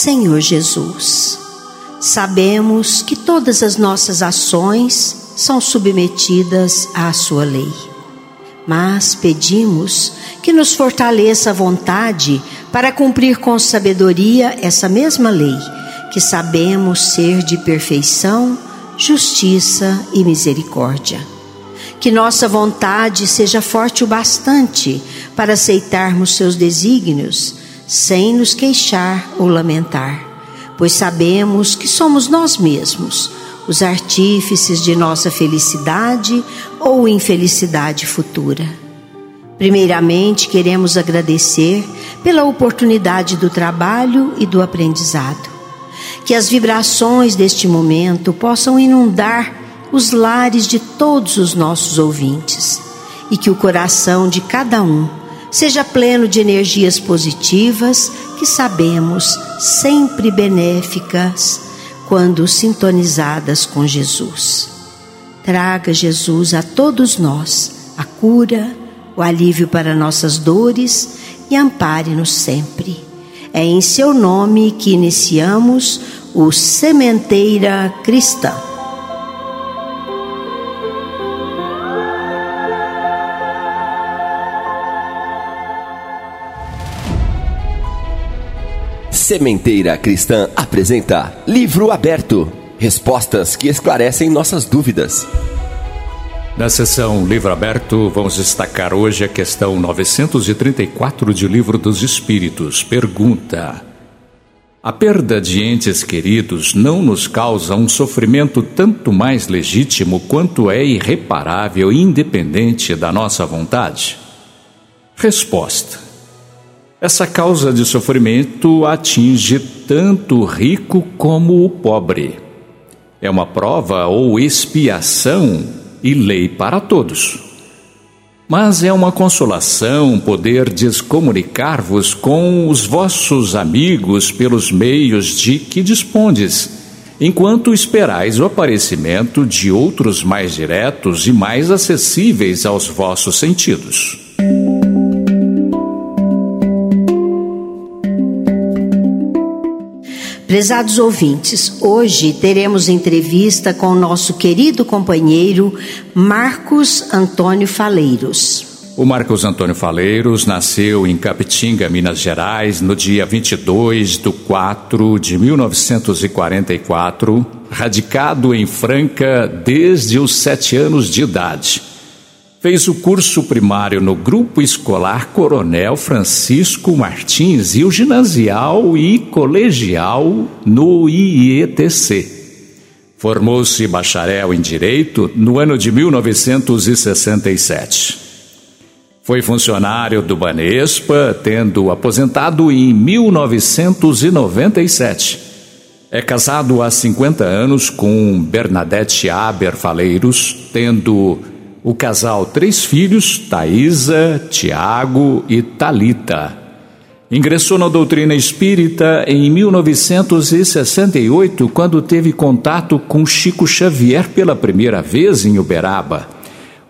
Senhor Jesus, sabemos que todas as nossas ações são submetidas à Sua lei, mas pedimos que nos fortaleça a vontade para cumprir com sabedoria essa mesma lei, que sabemos ser de perfeição, justiça e misericórdia. Que nossa vontade seja forte o bastante para aceitarmos seus desígnios sem nos queixar ou lamentar, pois sabemos que somos nós mesmos os artífices de nossa felicidade ou infelicidade futura. Primeiramente, queremos agradecer pela oportunidade do trabalho e do aprendizado. Que as vibrações deste momento possam inundar os lares de todos os nossos ouvintes e que o coração de cada um seja pleno de energias positivas que sabemos sempre benéficas quando sintonizadas com Jesus. Traga Jesus a todos nós a cura, o alívio para nossas dores e ampare-nos sempre. É em seu nome que iniciamos o Sementeira Cristã. Sementeira Cristã apresenta Livro Aberto Respostas que esclarecem nossas dúvidas. Na sessão Livro Aberto, vamos destacar hoje a questão 934 de Livro dos Espíritos. Pergunta: A perda de entes queridos não nos causa um sofrimento tanto mais legítimo quanto é irreparável independente da nossa vontade? Resposta: essa causa de sofrimento atinge tanto o rico como o pobre. É uma prova ou expiação e lei para todos. Mas é uma consolação poder descomunicar-vos com os vossos amigos pelos meios de que dispondes, enquanto esperais o aparecimento de outros mais diretos e mais acessíveis aos vossos sentidos. Prezados ouvintes, hoje teremos entrevista com o nosso querido companheiro Marcos Antônio Faleiros. O Marcos Antônio Faleiros nasceu em Capitinga, Minas Gerais, no dia 22 de 4 de 1944, radicado em Franca desde os sete anos de idade. Fez o curso primário no Grupo Escolar Coronel Francisco Martins e o ginasial e colegial no IETC. Formou-se bacharel em Direito no ano de 1967. Foi funcionário do Banespa, tendo aposentado em 1997. É casado há 50 anos com Bernadette Aber Faleiros, tendo o casal três filhos, Thaisa, Tiago e Talita. Ingressou na doutrina espírita em 1968, quando teve contato com Chico Xavier pela primeira vez em Uberaba.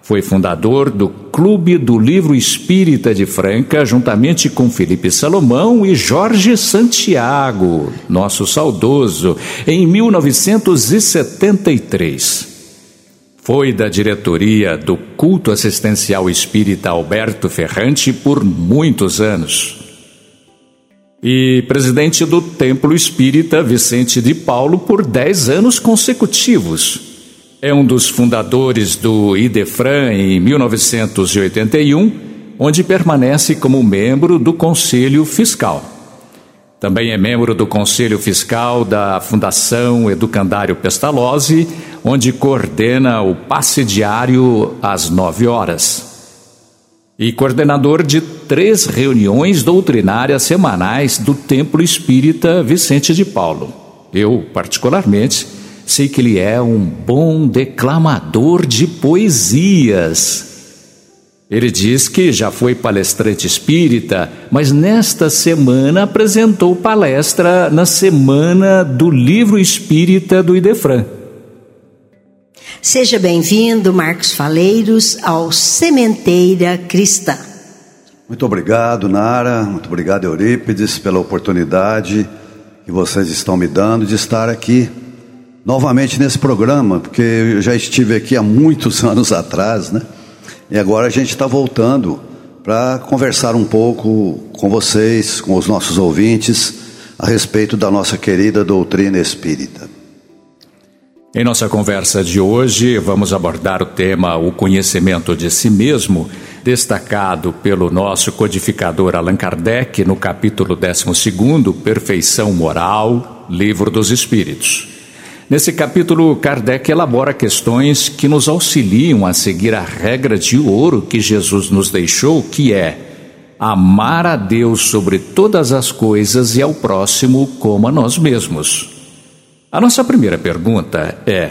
Foi fundador do Clube do Livro Espírita de Franca, juntamente com Felipe Salomão e Jorge Santiago, nosso saudoso, em 1973. Foi da diretoria do Culto Assistencial Espírita Alberto Ferrante por muitos anos. e presidente do Templo Espírita Vicente de Paulo por 10 anos consecutivos. É um dos fundadores do IDEFRAN em 1981, onde permanece como membro do Conselho Fiscal. Também é membro do Conselho Fiscal da Fundação Educandário Pestalozzi, onde coordena o passe diário às nove horas e coordenador de três reuniões doutrinárias semanais do Templo Espírita Vicente de Paulo. Eu, particularmente, sei que ele é um bom declamador de poesias. Ele diz que já foi palestrante espírita, mas nesta semana apresentou palestra na semana do livro espírita do Idefran. Seja bem-vindo, Marcos Faleiros, ao Sementeira Cristã. Muito obrigado, Nara. Muito obrigado, Eurípides, pela oportunidade que vocês estão me dando de estar aqui novamente nesse programa, porque eu já estive aqui há muitos anos atrás, né? E agora a gente está voltando para conversar um pouco com vocês, com os nossos ouvintes, a respeito da nossa querida doutrina espírita. Em nossa conversa de hoje, vamos abordar o tema O Conhecimento de Si Mesmo, destacado pelo nosso codificador Allan Kardec no capítulo 12, Perfeição Moral, Livro dos Espíritos. Nesse capítulo, Kardec elabora questões que nos auxiliam a seguir a regra de ouro que Jesus nos deixou, que é amar a Deus sobre todas as coisas e ao próximo como a nós mesmos. A nossa primeira pergunta é: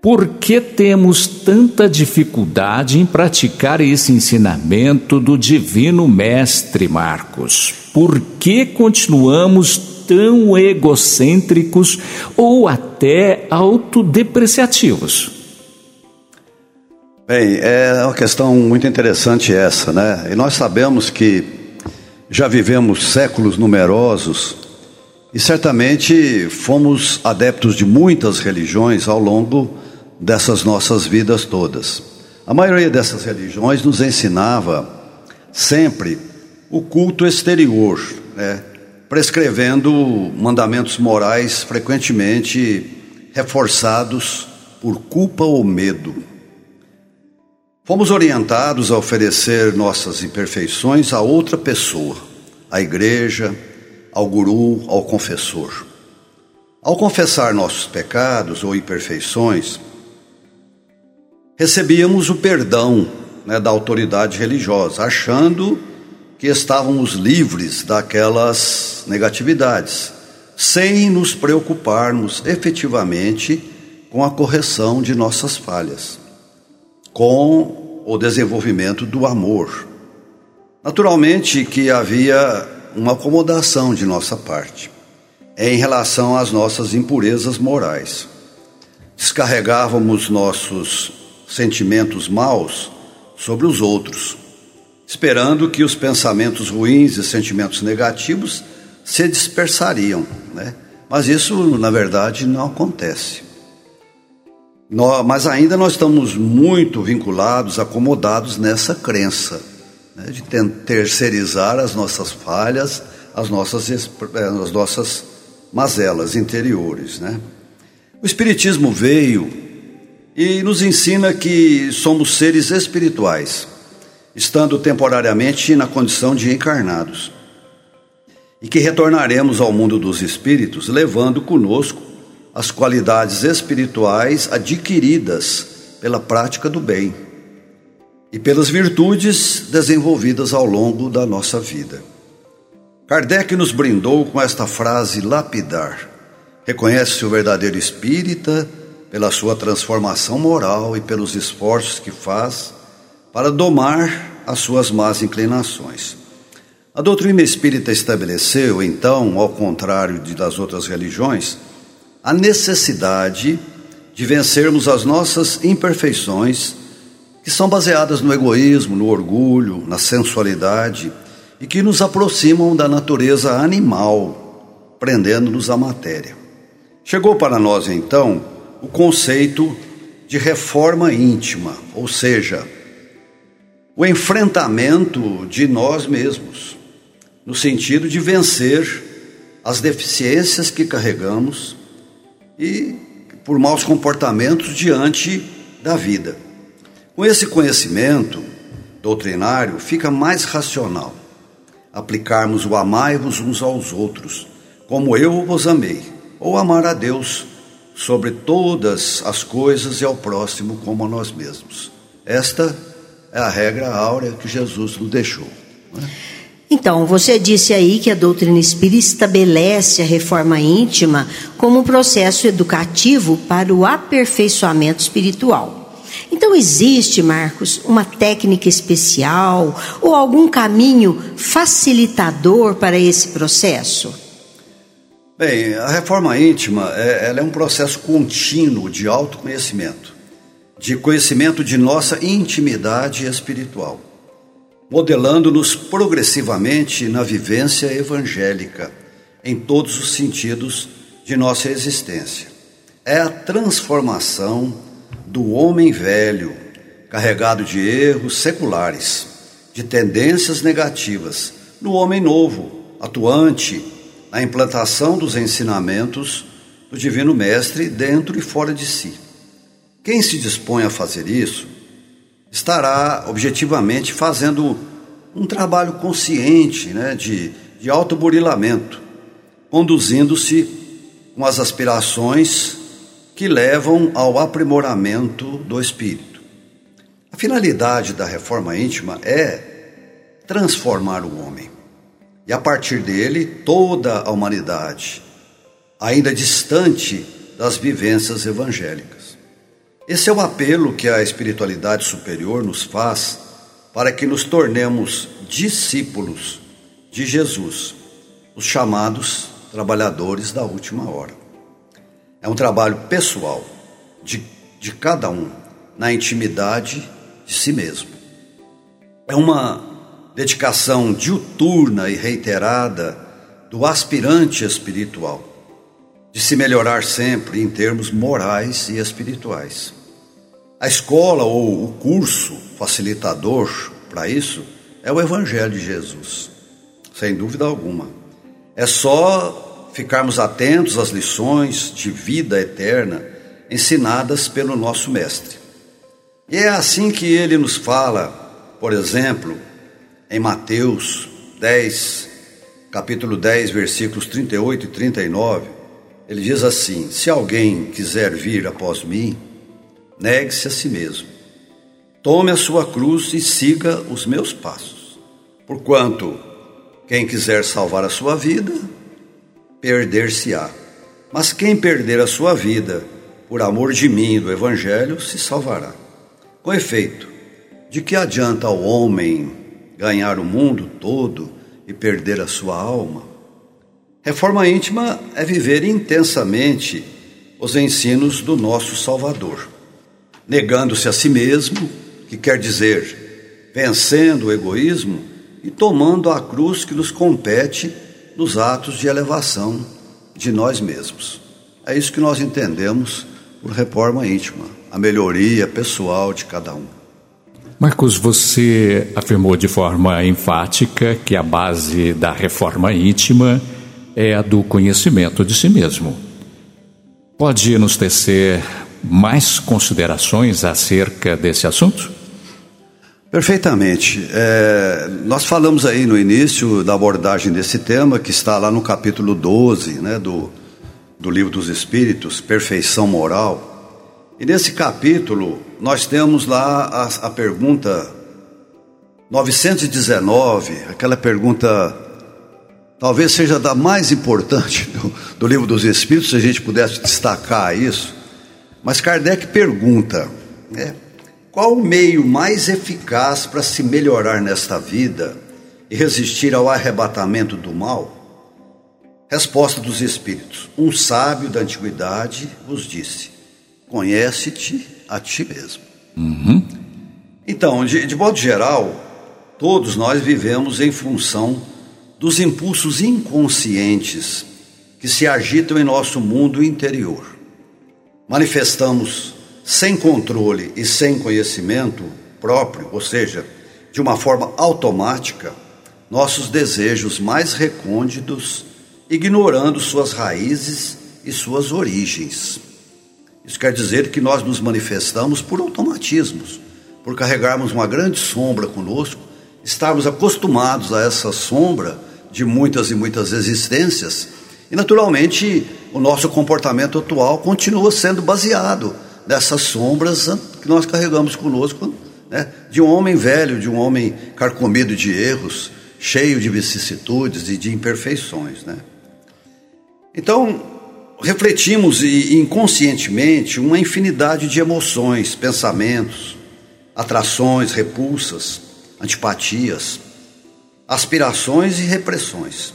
por que temos tanta dificuldade em praticar esse ensinamento do Divino Mestre Marcos? Por que continuamos tão egocêntricos ou até autodepreciativos? Bem, é uma questão muito interessante essa, né? E nós sabemos que já vivemos séculos numerosos e certamente fomos adeptos de muitas religiões ao longo dessas nossas vidas todas. A maioria dessas religiões nos ensinava sempre o culto exterior, né? Prescrevendo mandamentos morais frequentemente reforçados por culpa ou medo. Fomos orientados a oferecer nossas imperfeições a outra pessoa, a igreja, ao guru, ao confessor. Ao confessar nossos pecados ou imperfeições, recebíamos o perdão né, da autoridade religiosa, achando que estávamos livres daquelas negatividades, sem nos preocuparmos efetivamente com a correção de nossas falhas, com o desenvolvimento do amor. Naturalmente que havia uma acomodação de nossa parte em relação às nossas impurezas morais. Descarregávamos nossos sentimentos maus sobre os outros, esperando que os pensamentos ruins e sentimentos negativos se dispersariam, né? Mas isso, na verdade, não acontece. Nós, mas ainda nós estamos muito vinculados, acomodados nessa crença né, de terceirizar as nossas falhas, as nossas, eh, as nossas mazelas interiores. Né? O Espiritismo veio e nos ensina que somos seres espirituais, estando temporariamente na condição de encarnados, e que retornaremos ao mundo dos espíritos levando conosco as qualidades espirituais adquiridas pela prática do bem e pelas virtudes desenvolvidas ao longo da nossa vida. Kardec nos brindou com esta frase lapidar: reconhece-se o verdadeiro espírita pela sua transformação moral e pelos esforços que faz para domar as suas más inclinações. A doutrina espírita estabeleceu, então, ao contrário de das outras religiões, a necessidade de vencermos as nossas imperfeições que são baseadas no egoísmo, no orgulho, na sensualidade e que nos aproximam da natureza animal, prendendo-nos à matéria. Chegou para nós então o conceito de reforma íntima, ou seja, o enfrentamento de nós mesmos, no sentido de vencer as deficiências que carregamos e por maus comportamentos diante da vida. Com esse conhecimento doutrinário, fica mais racional aplicarmos o amai-vos uns aos outros, como eu vos amei, ou amar a Deus sobre todas as coisas e ao próximo como a nós mesmos. Esta é a regra áurea que Jesus nos deixou. É? Então, você disse aí que a doutrina espírita estabelece a reforma íntima como um processo educativo para o aperfeiçoamento espiritual. Então, existe, Marcos, uma técnica especial ou algum caminho facilitador para esse processo? Bem, a reforma íntima é, é um processo contínuo de autoconhecimento, de conhecimento de nossa intimidade espiritual, modelando-nos progressivamente na vivência evangélica, em todos os sentidos de nossa existência. É a transformação do homem velho, carregado de erros seculares, de tendências negativas, no homem novo, atuante na implantação dos ensinamentos do Divino Mestre dentro e fora de si. Quem se dispõe a fazer isso estará objetivamente fazendo um trabalho consciente né, de, de autoburilamento, conduzindo-se com as aspirações que levam ao aprimoramento do espírito. A finalidade da reforma íntima é transformar o homem e, a partir dele, toda a humanidade, ainda distante das vivências evangélicas. Esse é o apelo que a espiritualidade superior nos faz para que nos tornemos discípulos de Jesus, os chamados trabalhadores da última hora. É um trabalho pessoal de, de cada um, na intimidade de si mesmo. É uma dedicação diuturna e reiterada do aspirante espiritual, de se melhorar sempre em termos morais e espirituais. A escola ou o curso facilitador para isso é o Evangelho de Jesus, sem dúvida alguma. É só ficarmos atentos às lições de vida eterna ensinadas pelo nosso Mestre. E é assim que ele nos fala, por exemplo, em Mateus 10, capítulo 10, versículos 38 e 39. Ele diz assim: Se alguém quiser vir após mim, negue-se a si mesmo. Tome a sua cruz e siga os meus passos. Porquanto quem quiser salvar a sua vida, perder-se-á. Mas quem perder a sua vida por amor de mim e do Evangelho se salvará. Com efeito, de que adianta ao homem ganhar o mundo todo e perder a sua alma? Reforma íntima é viver intensamente os ensinos do nosso Salvador, negando-se a si mesmo, que quer dizer vencendo o egoísmo e tomando a cruz que nos compete nos atos de elevação de nós mesmos. É isso que nós entendemos por reforma íntima, a melhoria pessoal de cada um. Marcos, você afirmou de forma enfática que a base da reforma íntima é a do conhecimento de si mesmo. Pode nos tecer mais considerações acerca desse assunto? Perfeitamente. É, nós falamos aí no início da abordagem desse tema, que está lá no capítulo 12 né, do, do Livro dos Espíritos, Perfeição Moral. E nesse capítulo, nós temos lá a, a pergunta 919, aquela pergunta talvez seja da mais importante do, do Livro dos Espíritos, se a gente pudesse destacar isso. Mas Kardec pergunta, né? Qual o meio mais eficaz para se melhorar nesta vida e resistir ao arrebatamento do mal? Resposta dos Espíritos: Um sábio da antiguidade vos disse: Conhece-te a ti mesmo. Uhum. Então, de, de modo geral, todos nós vivemos em função dos impulsos inconscientes que se agitam em nosso mundo interior. Manifestamos sem controle e sem conhecimento próprio, ou seja, de uma forma automática, nossos desejos mais recônditos, ignorando suas raízes e suas origens. Isso quer dizer que nós nos manifestamos por automatismos, por carregarmos uma grande sombra conosco, estarmos acostumados a essa sombra de muitas e muitas existências, e naturalmente o nosso comportamento atual continua sendo baseado nessas sombras que nós carregamos conosco, né? de um homem velho, de um homem carcomido de erros, cheio de vicissitudes e de imperfeições, né? Então, refletimos inconscientemente uma infinidade de emoções, pensamentos, atrações, repulsas, antipatias, aspirações e repressões.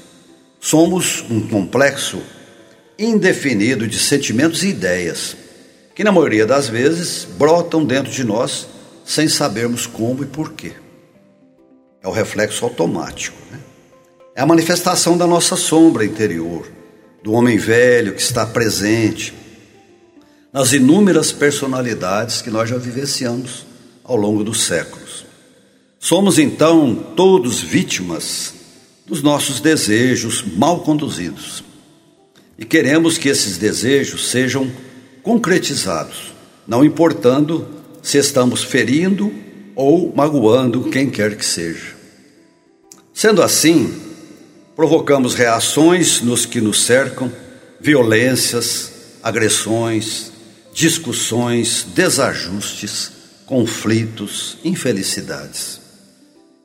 Somos um complexo indefinido de sentimentos e ideias que, na maioria das vezes, brotam dentro de nós sem sabermos como e porquê. É o reflexo automático. Né? É a manifestação da nossa sombra interior, do homem velho que está presente nas inúmeras personalidades que nós já vivenciamos ao longo dos séculos. Somos então todos vítimas dos nossos desejos mal conduzidos. E queremos que esses desejos sejam concretizados, não importando se estamos ferindo ou magoando quem quer que seja. Sendo assim, provocamos reações nos que nos cercam, violências, agressões, discussões, desajustes, conflitos, infelicidades.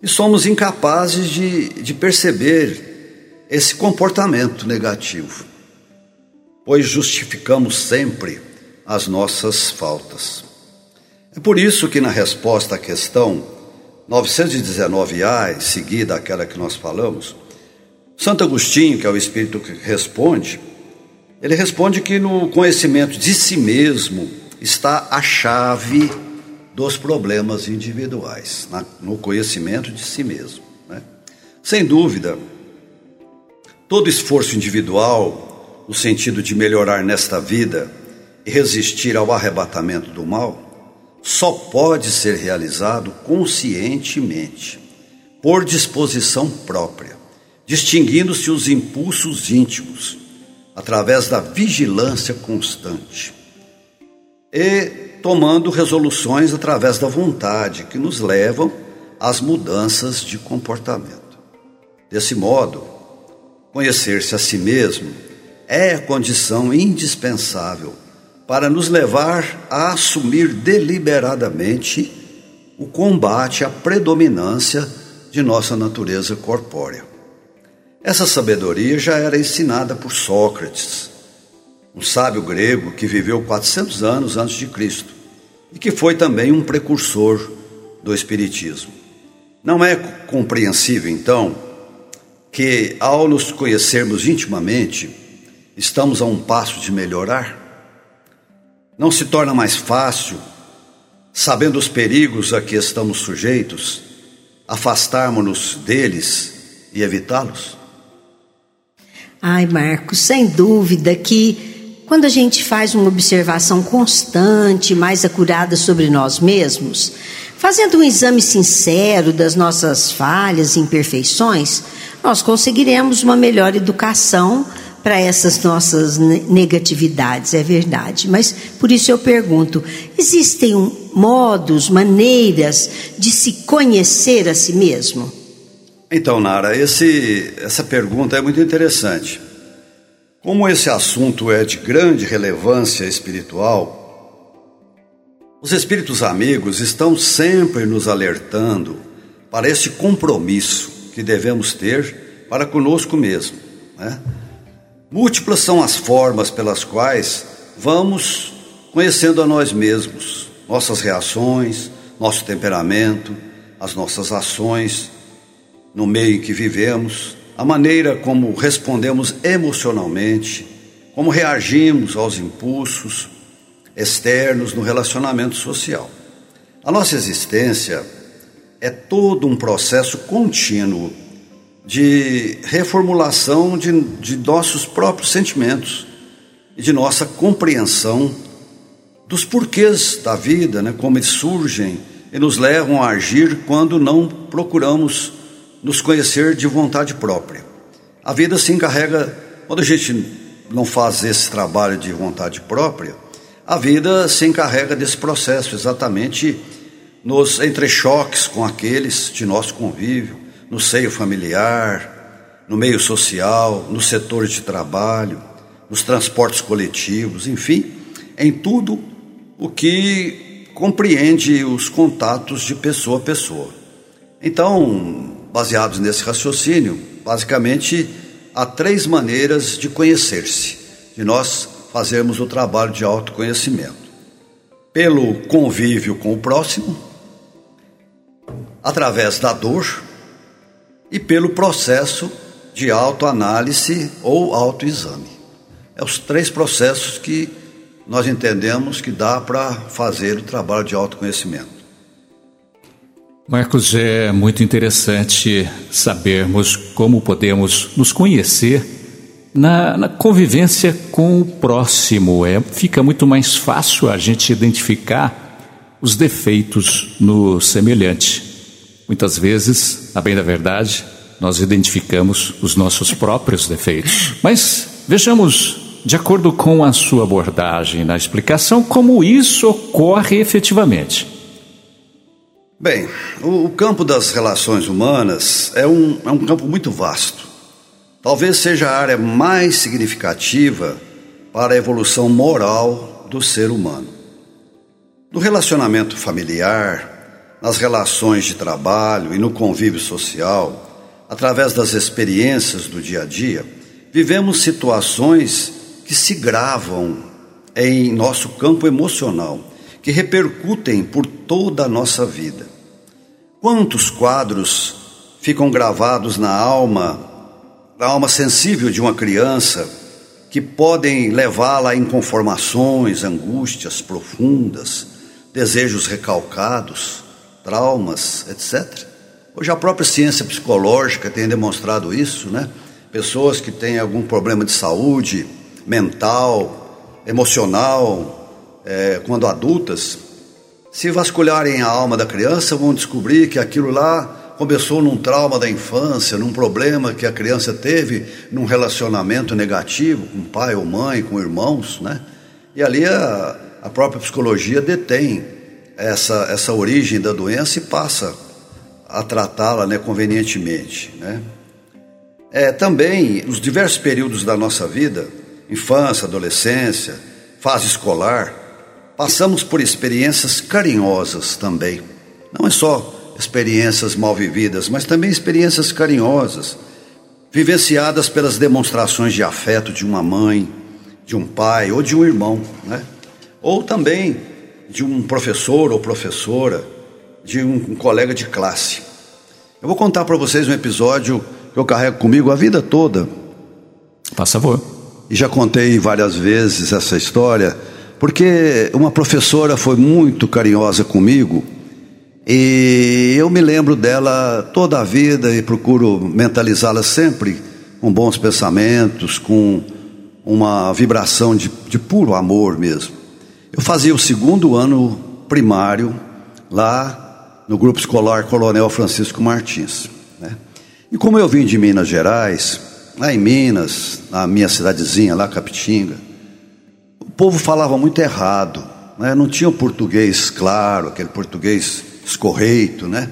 E somos incapazes de, de perceber esse comportamento negativo, pois justificamos sempre as nossas faltas. É por isso que, na resposta à questão 919A, seguida aquela que nós falamos, Santo Agostinho, que é o Espírito que responde, ele responde que no conhecimento de si mesmo está a chave dos problemas individuais, no conhecimento de si mesmo. Né? Sem dúvida, todo esforço individual, no sentido de melhorar nesta vida e resistir ao arrebatamento do mal, só pode ser realizado conscientemente, por disposição própria, distinguindo-se os impulsos íntimos através da vigilância constante e tomando resoluções através da vontade que nos levam às mudanças de comportamento. Desse modo, conhecer-se a si mesmo é a condição indispensável para nos levar a assumir deliberadamente o combate à predominância de nossa natureza corpórea. Essa sabedoria já era ensinada por Sócrates, um sábio grego que viveu 400 anos antes de Cristo e que foi também um precursor do Espiritismo. Não é compreensível, então, que ao nos conhecermos intimamente, estamos a um passo de melhorar? Não se torna mais fácil, sabendo os perigos a que estamos sujeitos, afastarmos-nos deles e evitá-los? Ai, Marcos, sem dúvida que quando a gente faz uma observação constante, mais acurada sobre nós mesmos, fazendo um exame sincero das nossas falhas e imperfeições, nós conseguiremos uma melhor educação para essas nossas negatividades, é verdade. Mas por isso eu pergunto: existem modos, maneiras de se conhecer a si mesmo? Então, Nara, esse, essa pergunta é muito interessante. Como esse assunto é de grande relevância espiritual, os espíritos amigos estão sempre nos alertando para esse compromisso que devemos ter para conosco mesmo. Né? Múltiplas são as formas pelas quais vamos conhecendo a nós mesmos, nossas reações, nosso temperamento, as nossas ações no meio em que vivemos, a maneira como respondemos emocionalmente, como reagimos aos impulsos externos no relacionamento social. A nossa existência é todo um processo contínuo de reformulação de, de nossos próprios sentimentos e de nossa compreensão dos porquês da vida, né, como eles surgem e nos levam a agir quando não procuramos nos conhecer de vontade própria. A vida se encarrega, quando a gente não faz esse trabalho de vontade própria, a vida se encarrega desse processo, exatamente nos entrechoques com aqueles de nosso convívio, no seio familiar, no meio social, nos setores de trabalho, nos transportes coletivos, enfim, em tudo o que compreende os contatos de pessoa a pessoa. Então, baseados nesse raciocínio, basicamente há três maneiras de conhecer-se, de nós fazermos o trabalho de autoconhecimento: pelo convívio com o próximo, através da dor e pelo processo de autoanálise ou autoexame. É os três processos que nós entendemos que dá para fazer o trabalho de autoconhecimento. Marcos, é muito interessante sabermos como podemos nos conhecer na, na convivência com o próximo. É, fica muito mais fácil a gente identificar os defeitos no semelhante. Muitas vezes, a bem da verdade, nós identificamos os nossos próprios defeitos. Mas vejamos, de acordo com a sua abordagem na explicação, como isso ocorre efetivamente. Bem, o, campo das relações humanas é um, é um campo muito vasto. Talvez seja a área mais significativa para a evolução moral do ser humano. No relacionamento familiar, nas relações de trabalho e no convívio social, através das experiências do dia a dia, vivemos situações que se gravam em nosso campo emocional, que repercutem por toda a nossa vida. Quantos quadros ficam gravados na alma, na alma sensível de uma criança, que podem levá-la a inconformações, angústias profundas, desejos recalcados, traumas, etc. Hoje a própria ciência psicológica tem demonstrado isso, né? Pessoas que têm algum problema de saúde mental, emocional, é, quando adultas, se vasculharem a alma da criança, vão descobrir que aquilo lá começou num trauma da infância, num problema que a criança teve num relacionamento negativo com pai ou mãe, com irmãos, né? E ali a, a própria psicologia detém essa, essa origem da doença e passa a tratá-la né, convenientemente, né? É, também, nos diversos períodos da nossa vida, infância, adolescência, fase escolar, Passamos por experiências carinhosas também. Não é só experiências mal vividas, mas também experiências carinhosas, vivenciadas pelas demonstrações de afeto de uma mãe, de um pai ou de um irmão, né? Ou também de um professor ou professora, de um, colega de classe. Eu vou contar para vocês um episódio que eu carrego comigo a vida toda. Faça favor. E já contei várias vezes essa história porque uma professora foi muito carinhosa comigo e eu me lembro dela toda a vida e procuro mentalizá-la sempre com bons pensamentos, com uma vibração de, de puro amor mesmo. Eu fazia o segundo ano primário lá no grupo escolar Coronel Francisco Martins. Né? E como eu vim de Minas Gerais, lá em Minas, na minha cidadezinha lá, Capitinga, povo falava muito errado, né? não tinha o português claro, aquele português escorreito, né?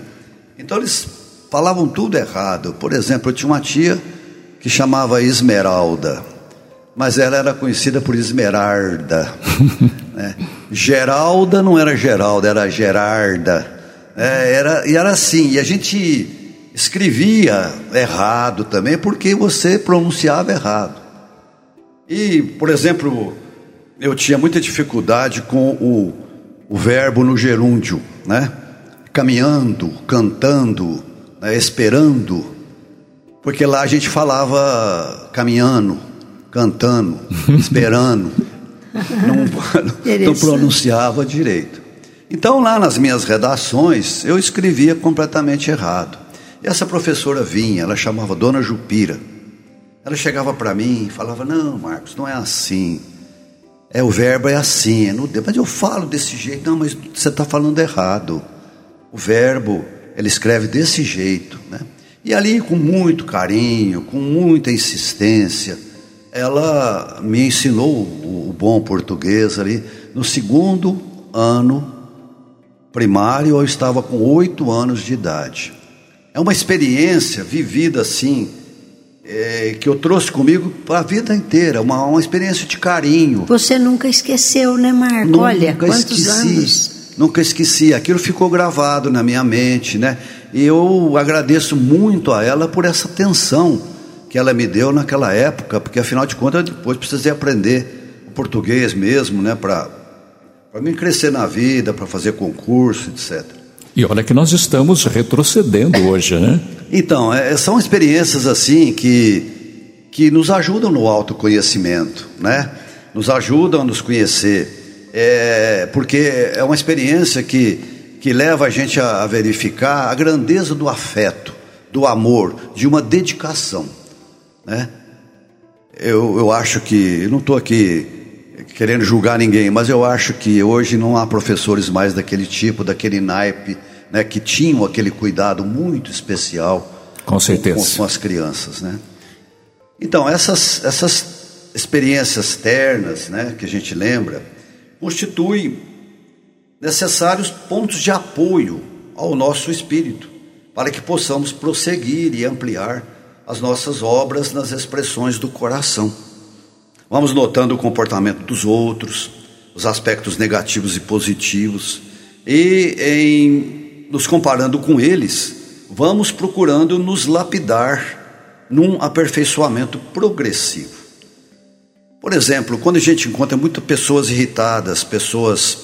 Então eles falavam tudo errado. Por exemplo, eu tinha uma tia que chamava Esmeralda, mas ela era conhecida por Esmerarda. né? Geralda não era Geralda, era Gerarda. É, era, e era assim, e a gente escrevia errado também, porque você pronunciava errado. E, por exemplo, eu tinha muita dificuldade com o, o verbo no gerúndio, né? Caminhando, cantando, né? esperando, porque lá a gente falava caminhando, cantando, esperando, não, não pronunciava direito. Então lá nas minhas redações eu escrevia completamente errado. E essa professora vinha, ela chamava Dona Jupira. Ela chegava para mim e falava: Não, Marcos, não é assim. É, o verbo é assim, é no, mas eu falo desse jeito. Não, mas você está falando errado. O verbo, ele escreve desse jeito. Né? E ali, com muito carinho, com muita insistência, ela me ensinou o, bom português ali. No segundo ano primário, eu estava com oito anos de idade. É uma experiência vivida assim, é, que eu trouxe comigo para a vida inteira, uma, uma experiência de carinho. Você nunca esqueceu, né, Marco? Nunca Olha, quantos esqueci, anos. Nunca esqueci, aquilo ficou gravado na minha mente, né? E eu agradeço muito a ela por essa atenção que ela me deu naquela época, porque afinal de contas eu depois precisei aprender o português mesmo, né, para para mim crescer na vida, para fazer concurso, etc. E olha que nós estamos retrocedendo hoje, né? Então, é, são experiências assim que, que nos ajudam no autoconhecimento, né? Nos ajudam a nos conhecer. É, porque é uma experiência que, que leva a gente a, a verificar a grandeza do afeto, do amor, de uma dedicação, né? Eu, eu acho que, não estou aqui querendo julgar ninguém, mas eu acho que hoje não há professores mais daquele tipo, daquele naipe, né, que tinham aquele cuidado muito especial com certeza com, com as crianças, né? Então essas essas experiências ternas, né, que a gente lembra, constituem necessários pontos de apoio ao nosso espírito para que possamos prosseguir e ampliar as nossas obras nas expressões do coração. Vamos notando o comportamento dos outros, os aspectos negativos e positivos, e em nos comparando com eles, vamos procurando nos lapidar num aperfeiçoamento progressivo. Por exemplo, quando a gente encontra muitas pessoas irritadas, pessoas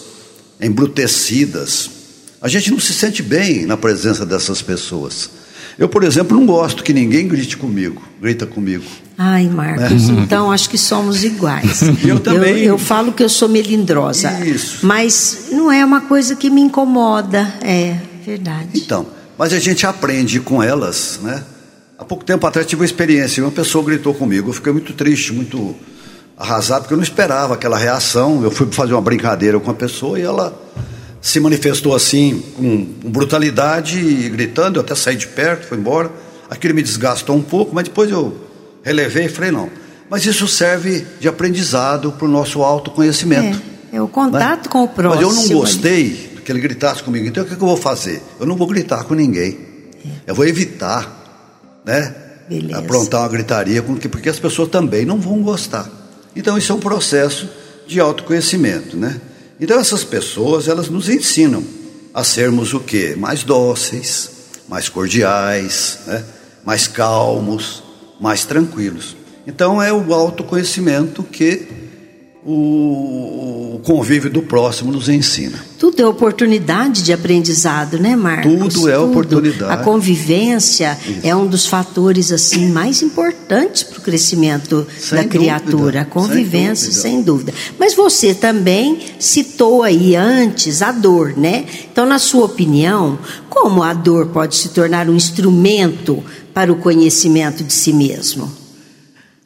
embrutecidas, a gente não se sente bem na presença dessas pessoas. Eu, por exemplo, não gosto que ninguém grite comigo, grita comigo. Ai, Marcos, é. então acho que somos iguais. eu também. Eu, eu, falo que eu sou melindrosa. Isso. Mas não é uma coisa que me incomoda, é verdade. Então, mas a gente aprende com elas, né? Há pouco tempo atrás tive uma experiência, uma pessoa gritou comigo, eu fiquei muito triste, muito arrasado, porque eu não esperava aquela reação. Eu fui fazer uma brincadeira com a pessoa e ela se manifestou assim, com brutalidade, gritando, eu até saí de perto, foi embora. Aquilo me desgastou um pouco, mas depois eu relevei e falei, não. Mas isso serve de aprendizado para o nosso autoconhecimento. É, é o contato né? com o próximo. Mas eu não gostei que ele gritasse comigo, então o que, que eu vou fazer? Eu não vou gritar com ninguém. É. Eu vou evitar, né? Beleza. Aprontar uma gritaria, porque as pessoas também não vão gostar. Então isso é um processo de autoconhecimento, né? Então essas pessoas, elas nos ensinam a sermos o quê? Mais dóceis, mais cordiais, né? mais calmos, mais tranquilos. Então é o autoconhecimento que o, convívio do próximo nos ensina. Tudo é oportunidade de aprendizado, né, Marcos? Tudo é Tudo. oportunidade. A convivência Isso. é um dos fatores assim mais importantes para o crescimento sem da criatura. Dúvida. A convivência, sem dúvida. sem dúvida. Mas você também citou aí antes a dor, né? Então, na sua opinião, como a dor pode se tornar um instrumento para o conhecimento de si mesmo?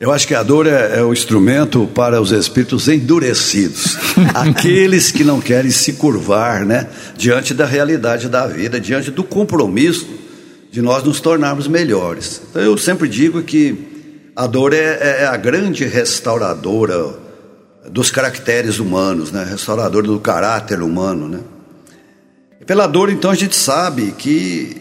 Eu acho que a dor é, é o instrumento para os espíritos endurecidos, aqueles que não querem se curvar, né, diante da realidade da vida, diante do compromisso de nós nos tornarmos melhores. Então eu sempre digo que a dor é, é, é a grande restauradora dos caracteres humanos, né, restauradora do caráter humano, né. E pela dor, então, a gente sabe que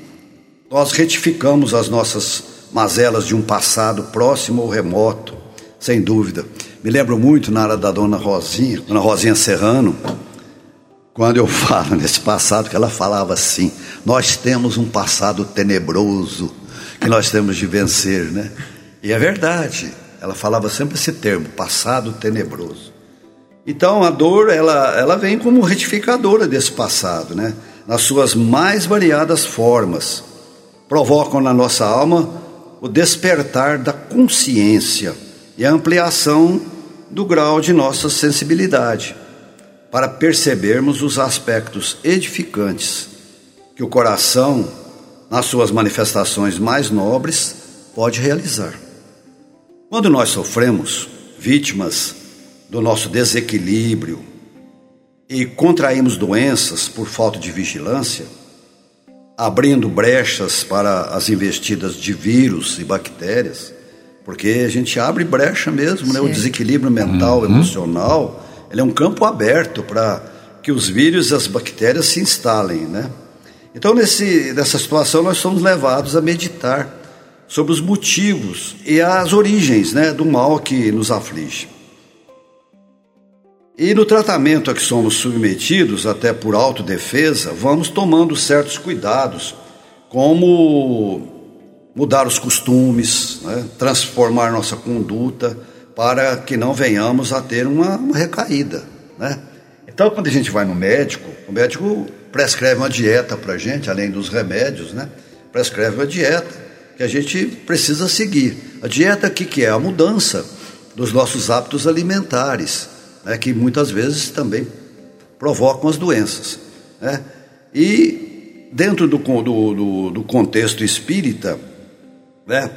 nós retificamos as nossas mazelas de um passado próximo ou remoto, sem dúvida. Me lembro muito na área da dona Rosinha, dona Rosinha Serrano, quando eu falo nesse passado, que ela falava assim: nós temos um passado tenebroso que nós temos de vencer, né? E é verdade, ela falava sempre esse termo, passado tenebroso. Então a dor, ela, ela vem como retificadora desse passado, né? Nas suas mais variadas formas. Provocam na nossa alma o despertar da consciência e a ampliação do grau de nossa sensibilidade, para percebermos os aspectos edificantes que o coração, nas suas manifestações mais nobres, pode realizar. Quando nós sofremos, vítimas do nosso desequilíbrio e contraímos doenças por falta de vigilância, abrindo brechas para as investidas de vírus e bactérias, porque a gente abre brecha mesmo, né? O desequilíbrio mental, uhum. emocional, ele é um campo aberto para que os vírus e as bactérias se instalem, né? Então, nesse, nessa situação, nós somos levados a meditar sobre os motivos e as origens né, do mal que nos aflige. E no tratamento a que somos submetidos, até por autodefesa, vamos tomando certos cuidados, como mudar os costumes, né? transformar nossa conduta, para que não venhamos a ter uma, uma recaída. Né? Então, quando a gente vai no médico, o médico prescreve uma dieta para a gente, além dos remédios, né? prescreve uma dieta que a gente precisa seguir. A dieta, que, que é? A mudança dos nossos hábitos alimentares né, que muitas vezes também provocam as doenças. Né? E dentro do, do, do, do contexto espírita, né,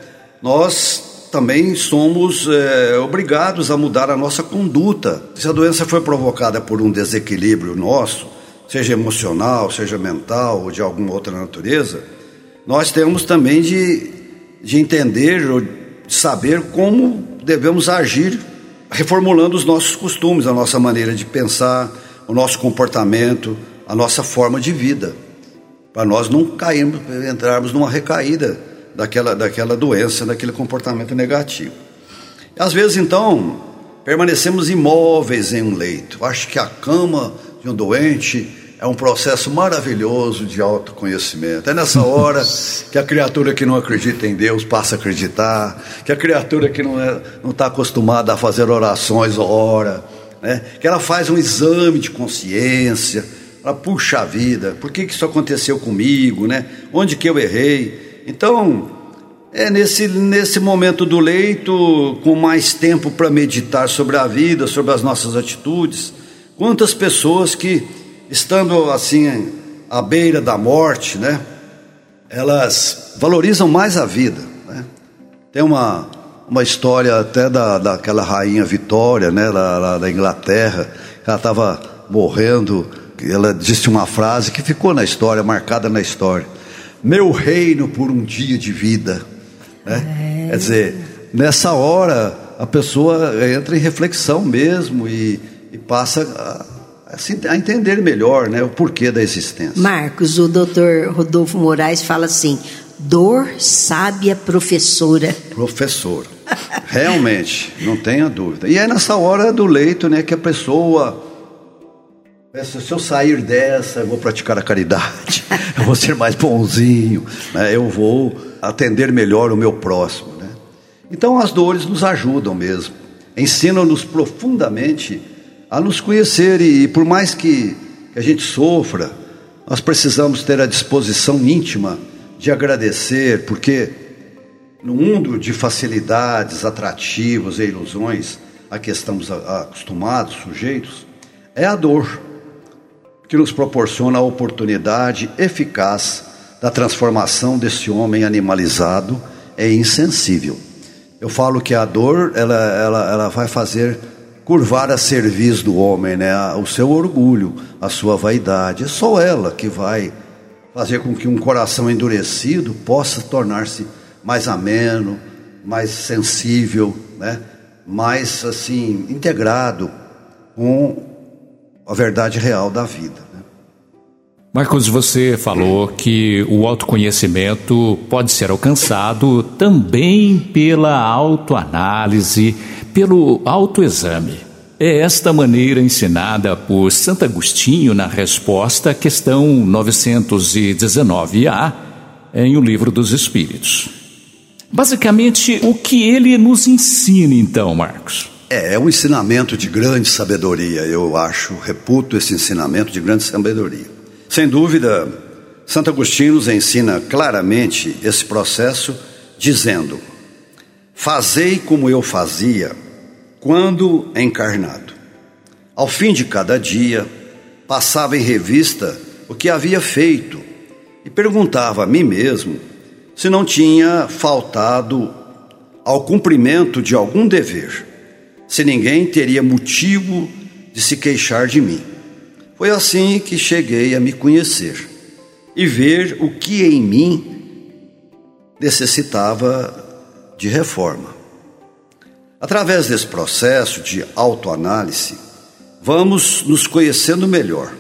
nós também somos é, obrigados a mudar a nossa conduta. Se a doença foi provocada por um desequilíbrio nosso, seja emocional, seja mental ou de alguma outra natureza, nós temos também de, de entender ou saber como devemos agir reformulando os nossos costumes, a nossa maneira de pensar, o nosso comportamento, a nossa forma de vida, para nós não cairmos, entrarmos numa recaída daquela, daquela doença, daquele comportamento negativo. Às vezes, então, permanecemos imóveis em um leito. Acho que a cama de um doente é um processo maravilhoso de autoconhecimento. É nessa hora que a criatura que não acredita em Deus passa a acreditar, que a criatura que não é, está acostumada a fazer orações ora, né? que ela faz um exame de consciência, ela puxa a vida, por que, que isso aconteceu comigo, né? Onde que eu errei? Então, é nesse, nesse momento do leito, com mais tempo para meditar sobre a vida, sobre as nossas atitudes, quantas pessoas que estando assim à beira da morte, né? Elas valorizam mais a vida. Né? Tem uma, uma história até da, daquela rainha Vitória, né? Lá, lá da Inglaterra, ela estava morrendo. Ela disse uma frase que ficou na história, marcada na história: Meu reino por um dia de vida. Né? É. Quer dizer, nessa hora a pessoa entra em reflexão mesmo e, e passa a, entender melhor né, o porquê da existência. Marcos, o doutor Rodolfo Moraes fala assim: dor sábia professora. Professora. Realmente, não tenha dúvida. E é nessa hora do leito né, que a pessoa. Se eu sair dessa, eu vou praticar a caridade, eu vou ser mais bonzinho, né, eu vou atender melhor o meu próximo. Né? Então as dores nos ajudam mesmo, ensinam-nos profundamente a nos conhecer e, por mais que, a gente sofra, nós precisamos ter a disposição íntima de agradecer, porque no mundo de facilidades, atrativos e ilusões a que estamos acostumados, sujeitos, é a dor que nos proporciona a oportunidade eficaz da transformação desse homem animalizado e insensível. Eu falo que a dor ela, ela, ela vai fazer curvar a serviço do homem, né? o seu orgulho, a sua vaidade. É só ela que vai fazer com que um coração endurecido possa tornar-se mais ameno, mais sensível, né? mais assim integrado com a verdade real da vida. Né? Marcos, você falou que o autoconhecimento pode ser alcançado também pela autoanálise pelo autoexame. É esta maneira ensinada por Santo Agostinho na resposta à questão 919A em O Livro dos Espíritos. Basicamente, o que ele nos ensina então, Marcos? É, é um ensinamento de grande sabedoria, eu acho, reputo esse ensinamento de grande sabedoria. Sem dúvida, Santo Agostinho nos ensina claramente esse processo, dizendo: Fazei como eu fazia quando encarnado. Ao fim de cada dia, passava em revista o que havia feito e perguntava a mim mesmo se não tinha faltado ao cumprimento de algum dever, se ninguém teria motivo de se queixar de mim. Foi assim que cheguei a me conhecer. e ver o que em mim necessitava de reforma. Através desse processo de autoanálise, vamos nos conhecendo melhor,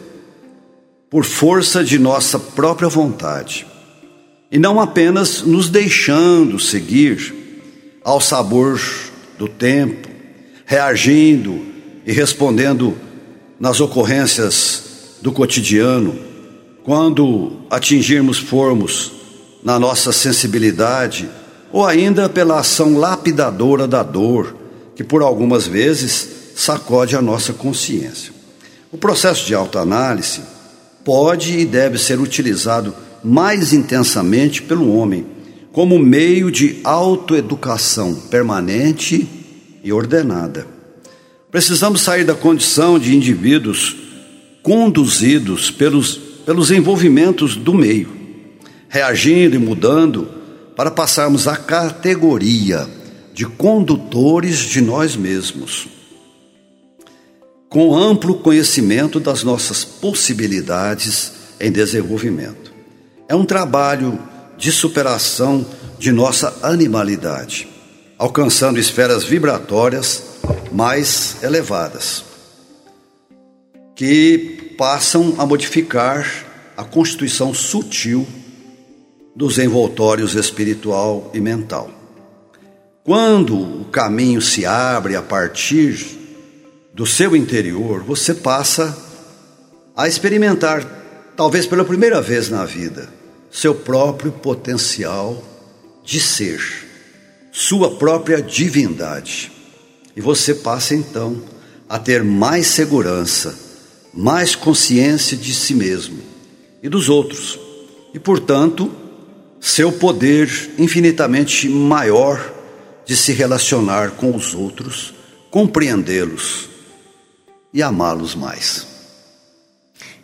por força de nossa própria vontade, e não apenas nos deixando seguir ao sabor do tempo, reagindo e respondendo nas ocorrências do cotidiano, quando atingirmos formos na nossa sensibilidade ou ainda pela ação lapidadora da dor, que por algumas vezes sacode a nossa consciência. O processo de autoanálise pode e deve ser utilizado mais intensamente pelo homem como meio de autoeducação permanente e ordenada. Precisamos sair da condição de indivíduos conduzidos pelos, pelos envolvimentos do meio, reagindo e mudando para passarmos à categoria de condutores de nós mesmos, com amplo conhecimento das nossas possibilidades em desenvolvimento. É um trabalho de superação de nossa animalidade, alcançando esferas vibratórias mais elevadas, que passam a modificar a constituição sutil dos envoltórios espiritual e mental. Quando o caminho se abre a partir do seu interior, você passa a experimentar, talvez pela primeira vez na vida, seu próprio potencial de ser, sua própria divindade. E você passa então a ter mais segurança, mais consciência de si mesmo e dos outros. E, portanto, seu poder infinitamente maior de se relacionar com os outros, compreendê-los e amá-los mais.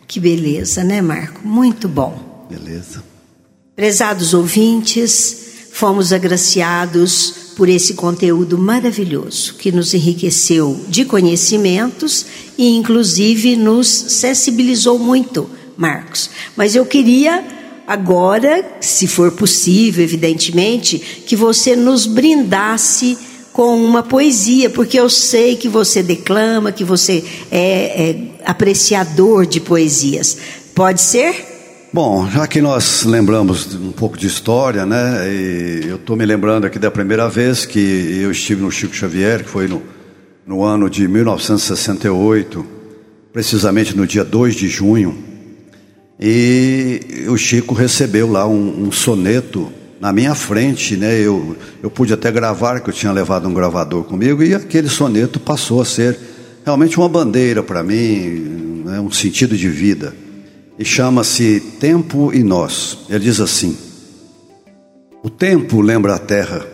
Que beleza, né, Marco? Muito bom. Beleza. Prezados ouvintes, fomos agraciados por esse conteúdo maravilhoso que nos enriqueceu de conhecimentos e, inclusive, nos sensibilizou muito, Marcos. Mas eu queria Agora, se for possível, evidentemente, que você nos brindasse com uma poesia, porque eu sei que você declama, que você é, é apreciador de poesias. Pode ser? Bom, já que nós lembramos um pouco de história, né? eu estou me lembrando aqui da primeira vez que eu estive no Chico Xavier, que foi no, no ano de 1968, precisamente no dia 2 de junho. E o Chico recebeu lá um, um soneto na minha frente, né? Eu, eu pude até gravar, que eu tinha levado um gravador comigo, e aquele soneto passou a ser realmente uma bandeira para mim, né? um sentido de vida. E chama-se Tempo e Nós. Ele diz assim: O tempo lembra a terra,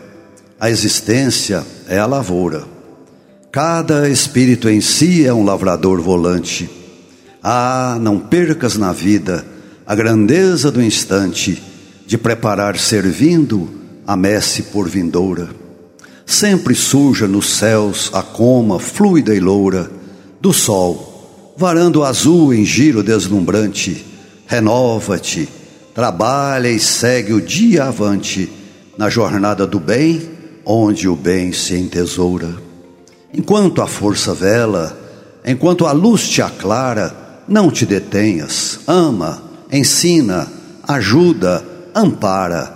a existência é a lavoura. Cada espírito em si é um lavrador volante ah, não percas na vida a grandeza do instante de preparar servindo a messe por vindoura. Sempre surja nos céus a coma fluida e loura do sol, varando azul em giro deslumbrante. Renova-te, trabalha e segue o dia avante na jornada do bem, onde o bem se entesoura. Enquanto a força vela, enquanto a luz te aclara, não te detenhas, ama, ensina, ajuda, ampara,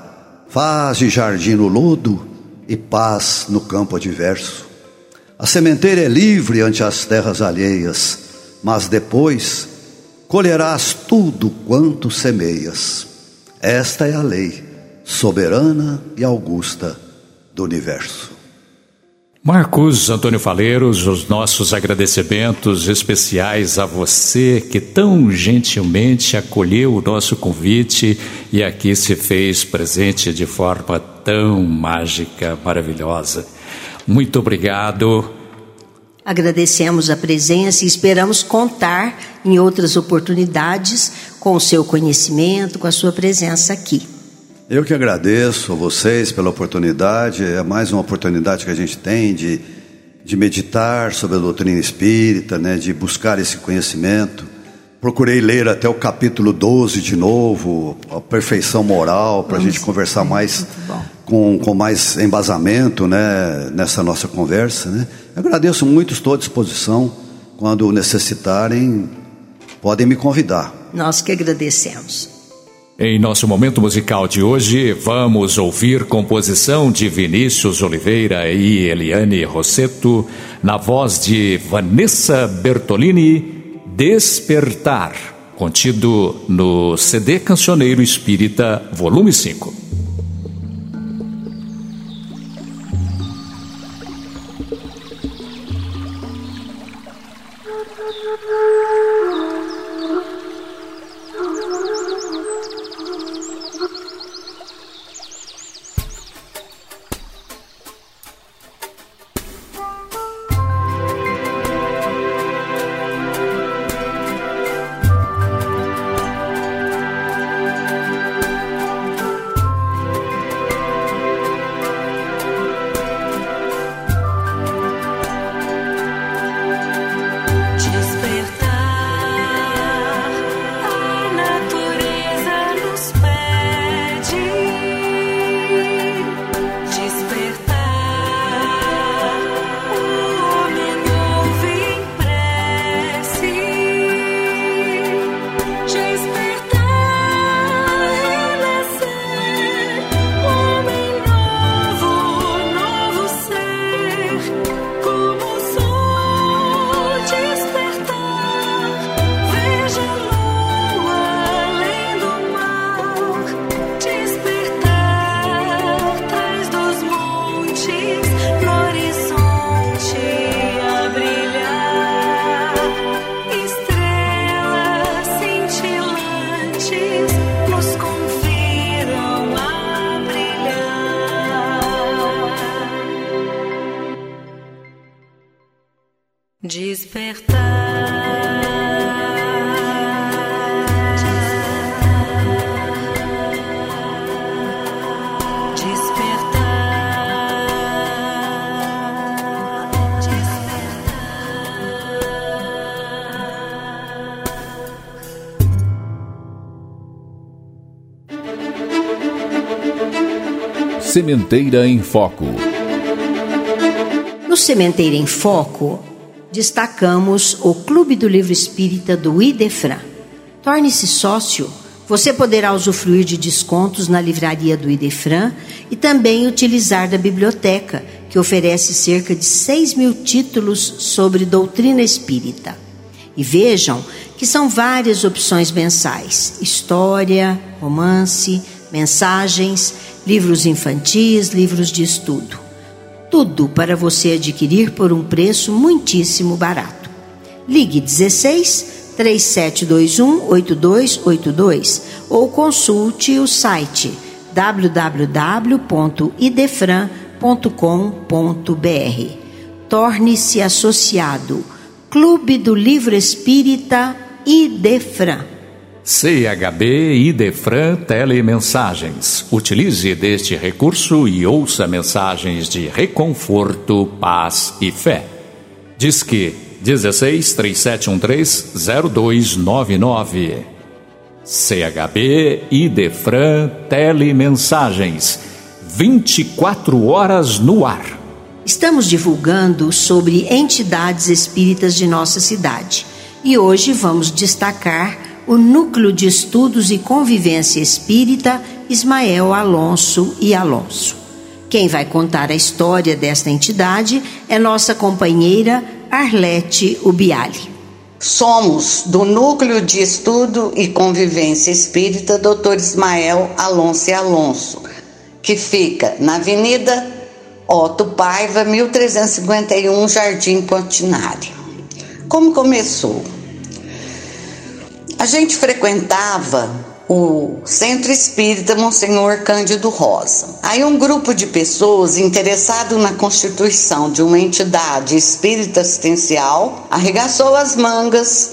faz de jardim no lodo e paz no campo adverso. A sementeira é livre ante as terras alheias, mas depois colherás tudo quanto semeias. Esta é a lei soberana e augusta do universo. Marcos Antônio Faleiros, os nossos agradecimentos especiais a você que tão gentilmente acolheu o nosso convite e aqui se fez presente de forma tão mágica, maravilhosa. Muito obrigado. Agradecemos a presença e esperamos contar em outras oportunidades com o seu conhecimento, com a sua presença aqui. Eu que agradeço a vocês pela oportunidade, é mais uma oportunidade que a gente tem de, de meditar sobre a doutrina espírita, né, de buscar esse conhecimento, Procurei ler até o capítulo 12 de novo, a perfeição moral, para a gente conversar mais com, com mais embasamento né, nessa nossa conversa. Né? Agradeço muito, estou à disposição. Quando necessitarem, podem me convidar. Nós que agradecemos. Em nosso momento musical de hoje, vamos ouvir composição de Vinícius Oliveira e Eliane Rosseto, na voz de Vanessa Bertolini, Despertar, contido no CD Cancioneiro Espírita, volume 5. Sementeira em Foco. No Sementeira em Foco, destacamos o Clube do Livro Espírita do Idefran. Torne-se sócio. Você poderá usufruir de descontos na livraria do Idefran e também utilizar da biblioteca, que oferece cerca de 6 mil títulos sobre doutrina espírita. E vejam que são várias opções mensais: história, romance, mensagens, livros infantis, livros de estudo. Tudo para você adquirir por um preço muitíssimo barato. Ligue 16 3721 8282 ou consulte o site www.idefran.com.br. Torne-se associado. Clube do Livro Espírita Idefran. CHB Idefran Telemensagens. Utilize deste recurso e ouça mensagens de reconforto, paz e fé. Disque 16 3713 0299. CHB Idefran Telemensagens. 24 horas no ar. Estamos divulgando sobre entidades espíritas de nossa cidade e hoje vamos destacar o Núcleo de Estudos e Convivência Espírita Ismael Alonso e Alonso. Quem vai contar a história desta entidade é nossa companheira Arlete Ubiali. Somos do Núcleo de Estudo e Convivência Espírita Dr. Ismael Alonso e Alonso, que fica na Avenida Otto Paiva, 1351, Jardim Pontinari. Como começou? A gente frequentava o Centro Espírita Monsenhor Cândido Rosa. Aí um grupo de pessoas interessado na constituição de uma entidade espírita assistencial arregaçou as mangas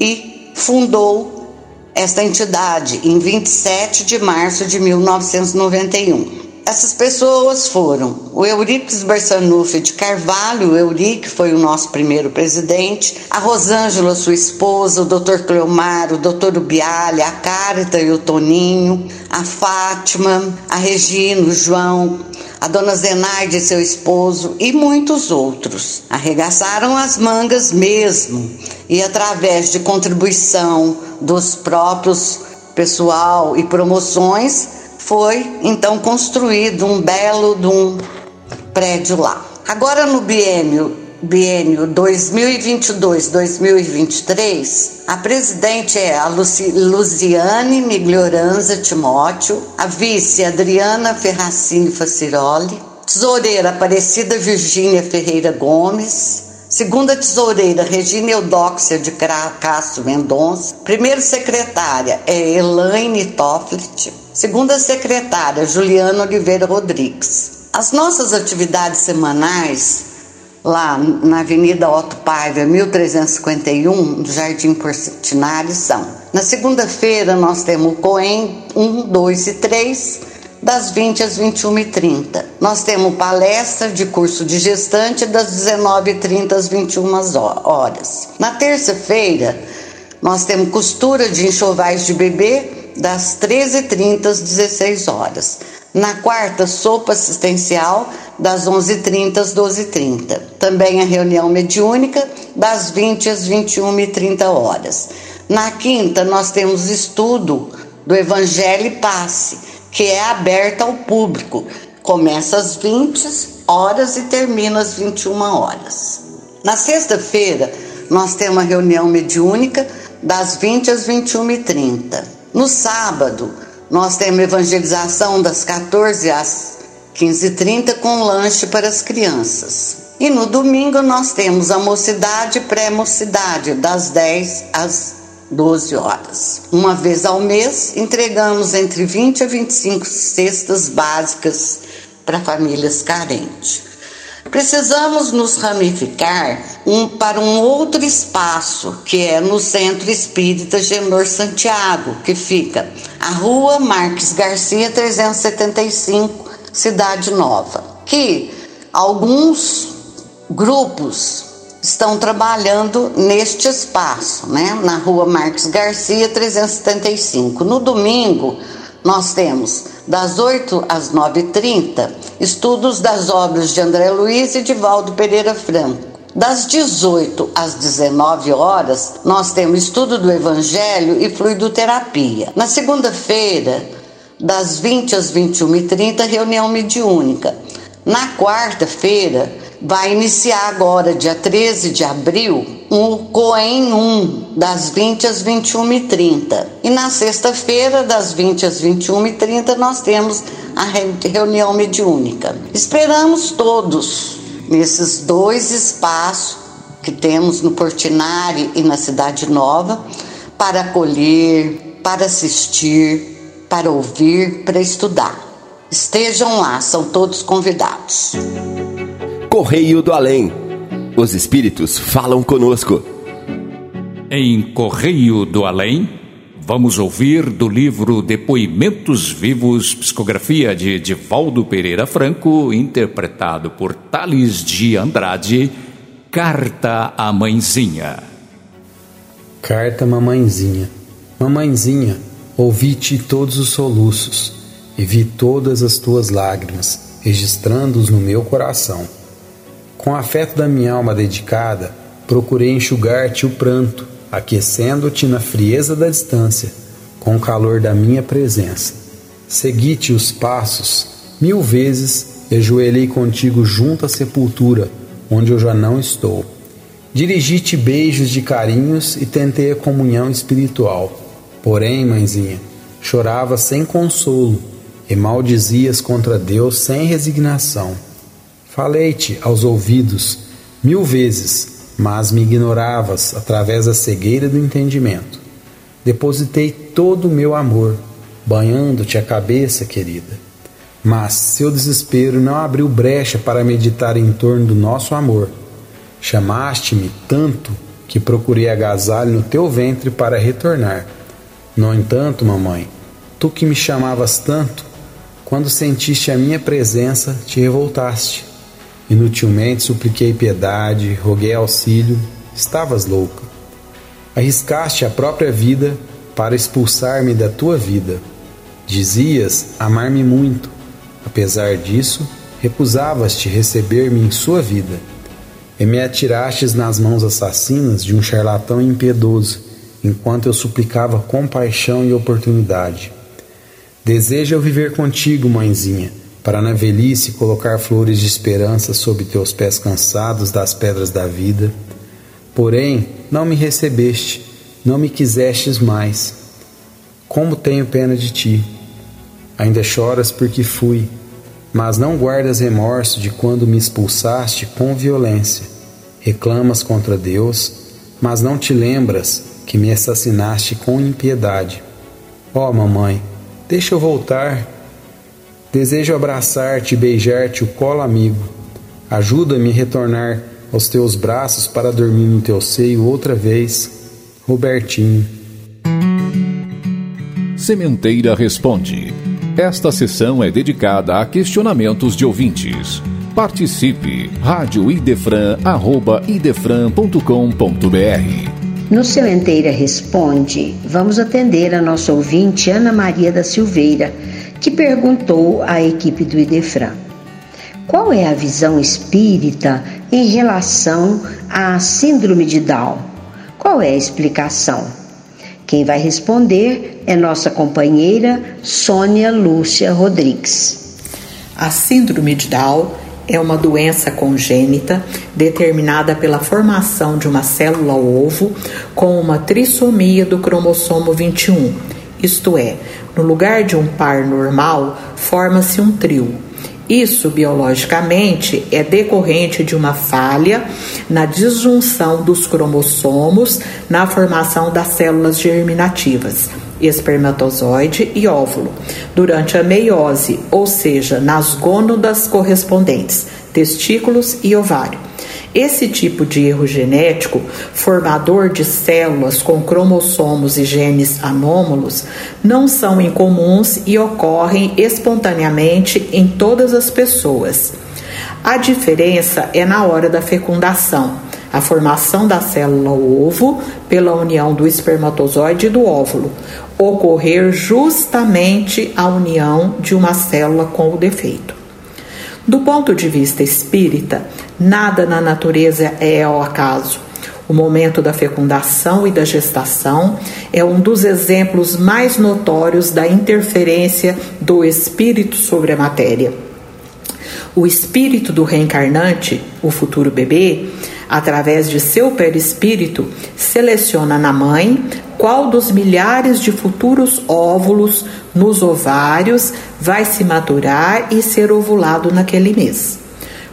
e fundou esta entidade em 27 de março de 1991. Essas pessoas foram o Euriques Barçanuffi de Carvalho, o Eurique foi o nosso primeiro presidente, a Rosângela, sua esposa, o Dr. Cleomar, o Dr. Ubialha, a Carita e o Toninho, a Fátima, a Regina, o João, a dona Zenaide seu esposo e muitos outros. Arregaçaram as mangas mesmo e, através de contribuição dos próprios pessoal e promoções, foi então construído um belo de um prédio lá. Agora no biênio biênio 2022-2023, a presidente é a Luci, Luziane Miglioranza Timóteo, a vice Adriana Ferracini Faciroli, tesoureira Aparecida Virgínia Ferreira Gomes, segunda tesoureira Regina Eudóxia de Castro Mendonça, primeira secretária é Elaine Tofflet, segunda secretária Juliana Oliveira Rodrigues. As nossas atividades semanais lá na Avenida Otto Paiva, 1351, do Jardim Portinari, são. Na segunda-feira nós temos o Coen 1, 2 e 3, das 20 às 21h30. Nós temos palestra de curso de gestante das 19h30 às 21 horas. Na terça-feira, nós temos costura de enxovais de bebê das 13h30 às 16 horas. Na quarta, sopa assistencial das 11h30 às 12h30. Também a reunião mediúnica, das 20 às 21h30 horas. Na quinta, nós temos estudo do Evangelho e Passe, que é aberto ao público. Começa às 20 horas e termina às 21 horas. Na sexta-feira, nós temos a reunião mediúnica das 20 às 21h30. No sábado, nós temos evangelização das 14 às 15h30 com lanche para as crianças. E no domingo nós temos a mocidade e pré-mocidade, das 10 às 12 horas. Uma vez ao mês, entregamos entre 20 a 25 cestas básicas para famílias carentes. Precisamos nos ramificar um, para um outro espaço, que é no Centro Espírita Genor Santiago, que fica a Rua Marques Garcia 375, Cidade Nova, que alguns grupos estão trabalhando neste espaço, né, na Rua Marques Garcia 375. No domingo, nós temos das 8 às 9h30 estudos das obras de André Luiz e de Valdo Pereira Franco. Das 18 às 19 horas, nós temos estudo do Evangelho e fluidoterapia. Na segunda-feira, das 20 às 21h30, reunião mediúnica. Na quarta-feira, vai iniciar agora, dia 13 de abril, um Coen 1, das 20 às 21h30. E na sexta-feira, das 20 às 21h30, nós temos a reunião mediúnica. Esperamos todos nesses dois espaços que temos no Portinari e na Cidade Nova para acolher, para assistir, para ouvir, para estudar. Estejam lá, são todos convidados. Correio do Além. Os espíritos falam conosco. Em Correio do Além, vamos ouvir do livro Depoimentos Vivos, psicografia de Divaldo Pereira Franco, interpretado por Thales de Andrade, Carta à Mãezinha. Carta Mamãezinha. Mamãezinha, Ouvi-te todos os soluços e vi todas as tuas lágrimas, registrando-os no meu coração. Com afeto da minha alma dedicada, procurei enxugar-te o pranto, aquecendo-te na frieza da distância, com o calor da minha presença. Segui-te os passos, mil vezes e ajoelhei contigo junto à sepultura, onde eu já não estou. Dirigi-te beijos de carinhos e tentei a comunhão espiritual Porém, mãezinha, chorava sem consolo e maldizias contra Deus sem resignação. Falei-te aos ouvidos mil vezes, mas me ignoravas através da cegueira do entendimento. Depositei todo o meu amor, banhando-te a cabeça, querida. Mas seu desespero não abriu brecha para meditar em torno do nosso amor. Chamaste-me tanto que procurei agasalho no teu ventre para retornar. No entanto, mamãe, tu que me chamavas tanto, Quando sentiste a minha presença, te revoltaste. Inutilmente supliquei piedade, roguei auxílio, estavas louca. Arriscaste a própria vida para expulsar-me da tua vida. Dizias amar-me muito, apesar disso, recusavas-te receber-me em sua vida. E me atirastes nas mãos assassinas de um charlatão impiedoso, enquanto eu suplicava compaixão e oportunidade. Deseja eu viver contigo, mãezinha, para na velhice colocar flores de esperança sob teus pés cansados das pedras da vida. Porém, não me recebeste, não me quisestes mais. Como tenho pena de ti. Ainda choras porque fui, mas não guardas remorso de quando me expulsaste com violência. Reclamas contra Deus, mas não te lembras que me assassinaste com impiedade. Ó oh, mamãe, Deixa eu voltar. Desejo abraçar-te e beijar-te o colo amigo. Ajuda-me a retornar aos teus braços para dormir no teu seio outra vez. Robertinho. Sementeira Responde. Esta sessão é dedicada a questionamentos de ouvintes. Participe! Rádio Idefran, arroba idefran.com.br no Sementeira Responde, vamos atender a nossa ouvinte Ana Maria da Silveira, que perguntou à equipe do Idefran: Qual é a visão espírita em relação à Síndrome de Down? Qual é a explicação? Quem vai responder é nossa companheira Sônia Lúcia Rodrigues. A Síndrome de Down é uma doença congênita determinada pela formação de uma célula ovo com uma trissomia do cromossomo 21, isto é, no lugar de um par normal, forma-se um trio. Isso, biologicamente, é decorrente de uma falha na disjunção dos cromossomos na formação das células germinativas espermatozoide e óvulo, durante a meiose, ou seja, nas gônadas correspondentes, testículos e ovário. Esse tipo de erro genético, formador de células com cromossomos e genes anômalos, não são incomuns e ocorrem espontaneamente em todas as pessoas. A diferença é na hora da fecundação a formação da célula ovo pela união do espermatozoide e do óvulo, ocorrer justamente a união de uma célula com o defeito. Do ponto de vista espírita, nada na natureza é ao acaso. O momento da fecundação e da gestação é um dos exemplos mais notórios da interferência do espírito sobre a matéria. O espírito do reencarnante, o futuro bebê, através de seu perispírito, seleciona na mãe qual dos milhares de futuros óvulos nos ovários vai se maturar e ser ovulado naquele mês.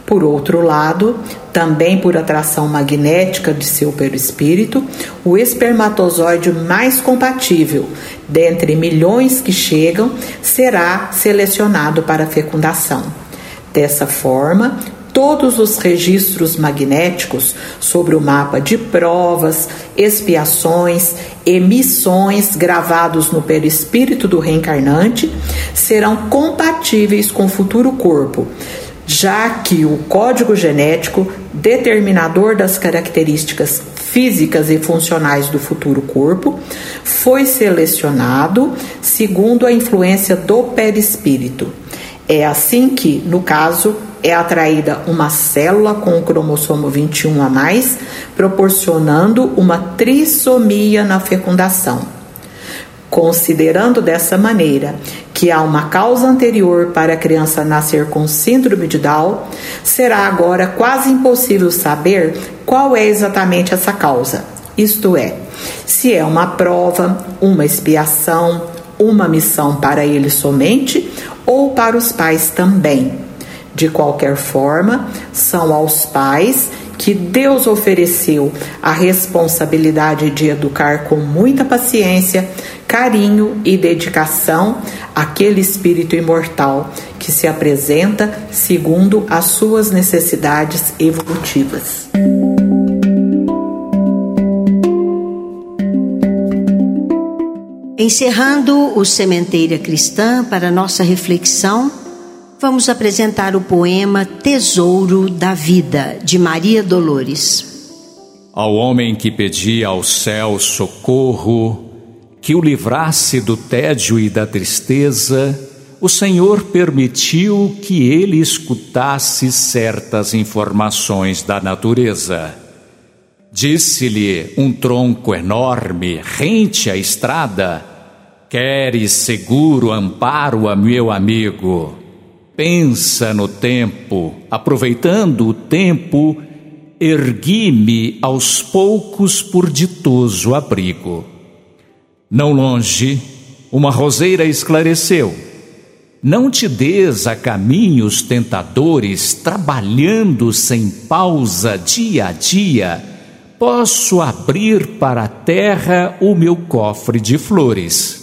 Por outro lado, também por atração magnética de seu perispírito, o espermatozoide mais compatível, dentre milhões que chegam, será selecionado para fecundação. Dessa forma, todos os registros magnéticos sobre o mapa de provas, expiações, emissões gravados no perispírito do reencarnante serão compatíveis com o futuro corpo, já que o código genético, determinador das características físicas e funcionais do futuro corpo, foi selecionado segundo a influência do perispírito. É assim que, no caso, é atraída uma célula com o cromossomo 21 a mais, proporcionando uma trissomia na fecundação. Considerando dessa maneira que há uma causa anterior para a criança nascer com síndrome de Down, será agora quase impossível saber qual é exatamente essa causa. Isto é, se é uma prova, uma expiação, uma missão para ele somente ou para os pais também. De qualquer forma, são aos pais que Deus ofereceu a responsabilidade de educar com muita paciência, carinho e dedicação aquele espírito imortal que se apresenta segundo as suas necessidades evolutivas. Encerrando o Sementeira Cristã para nossa reflexão, vamos apresentar o poema Tesouro da Vida, de Maria Dolores. Ao homem que pedia ao céu socorro, que o livrasse do tédio e da tristeza, o Senhor permitiu que ele escutasse certas informações da natureza. Disse-lhe um tronco enorme, rente à estrada: Queres seguro amparo a meu amigo? Pensa no tempo, aproveitando o tempo, ergui-me aos poucos por ditoso abrigo. Não longe, uma roseira esclareceu. Não te des a caminhos tentadores, trabalhando sem pausa dia a dia. Posso abrir para a terra o meu cofre de flores.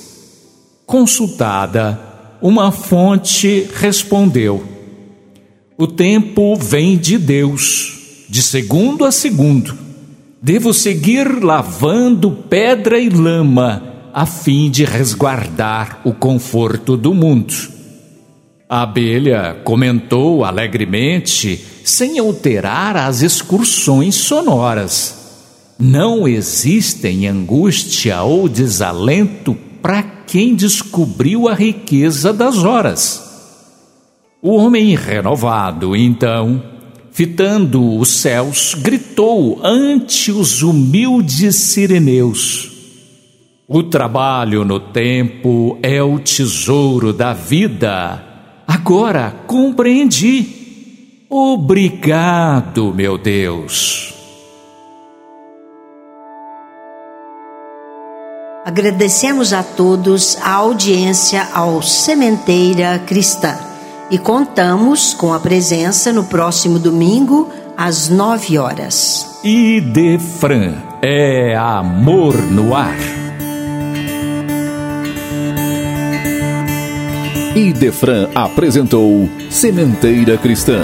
Consultada, uma fonte respondeu: O tempo vem de Deus, de segundo a segundo. Devo seguir lavando pedra e lama, a fim de resguardar o conforto do mundo. A abelha comentou alegremente, sem alterar as excursões sonoras. Não existem angústia ou desalento para quem descobriu a riqueza das horas. O homem renovado, então, fitando os céus, gritou ante os humildes sireneus: O trabalho no tempo é o tesouro da vida. Agora compreendi. Obrigado, meu Deus. Agradecemos a todos a audiência ao Sementeira Cristã e contamos com a presença no próximo domingo às nove horas. Idefran é amor no ar. Idefran apresentou Sementeira Cristã.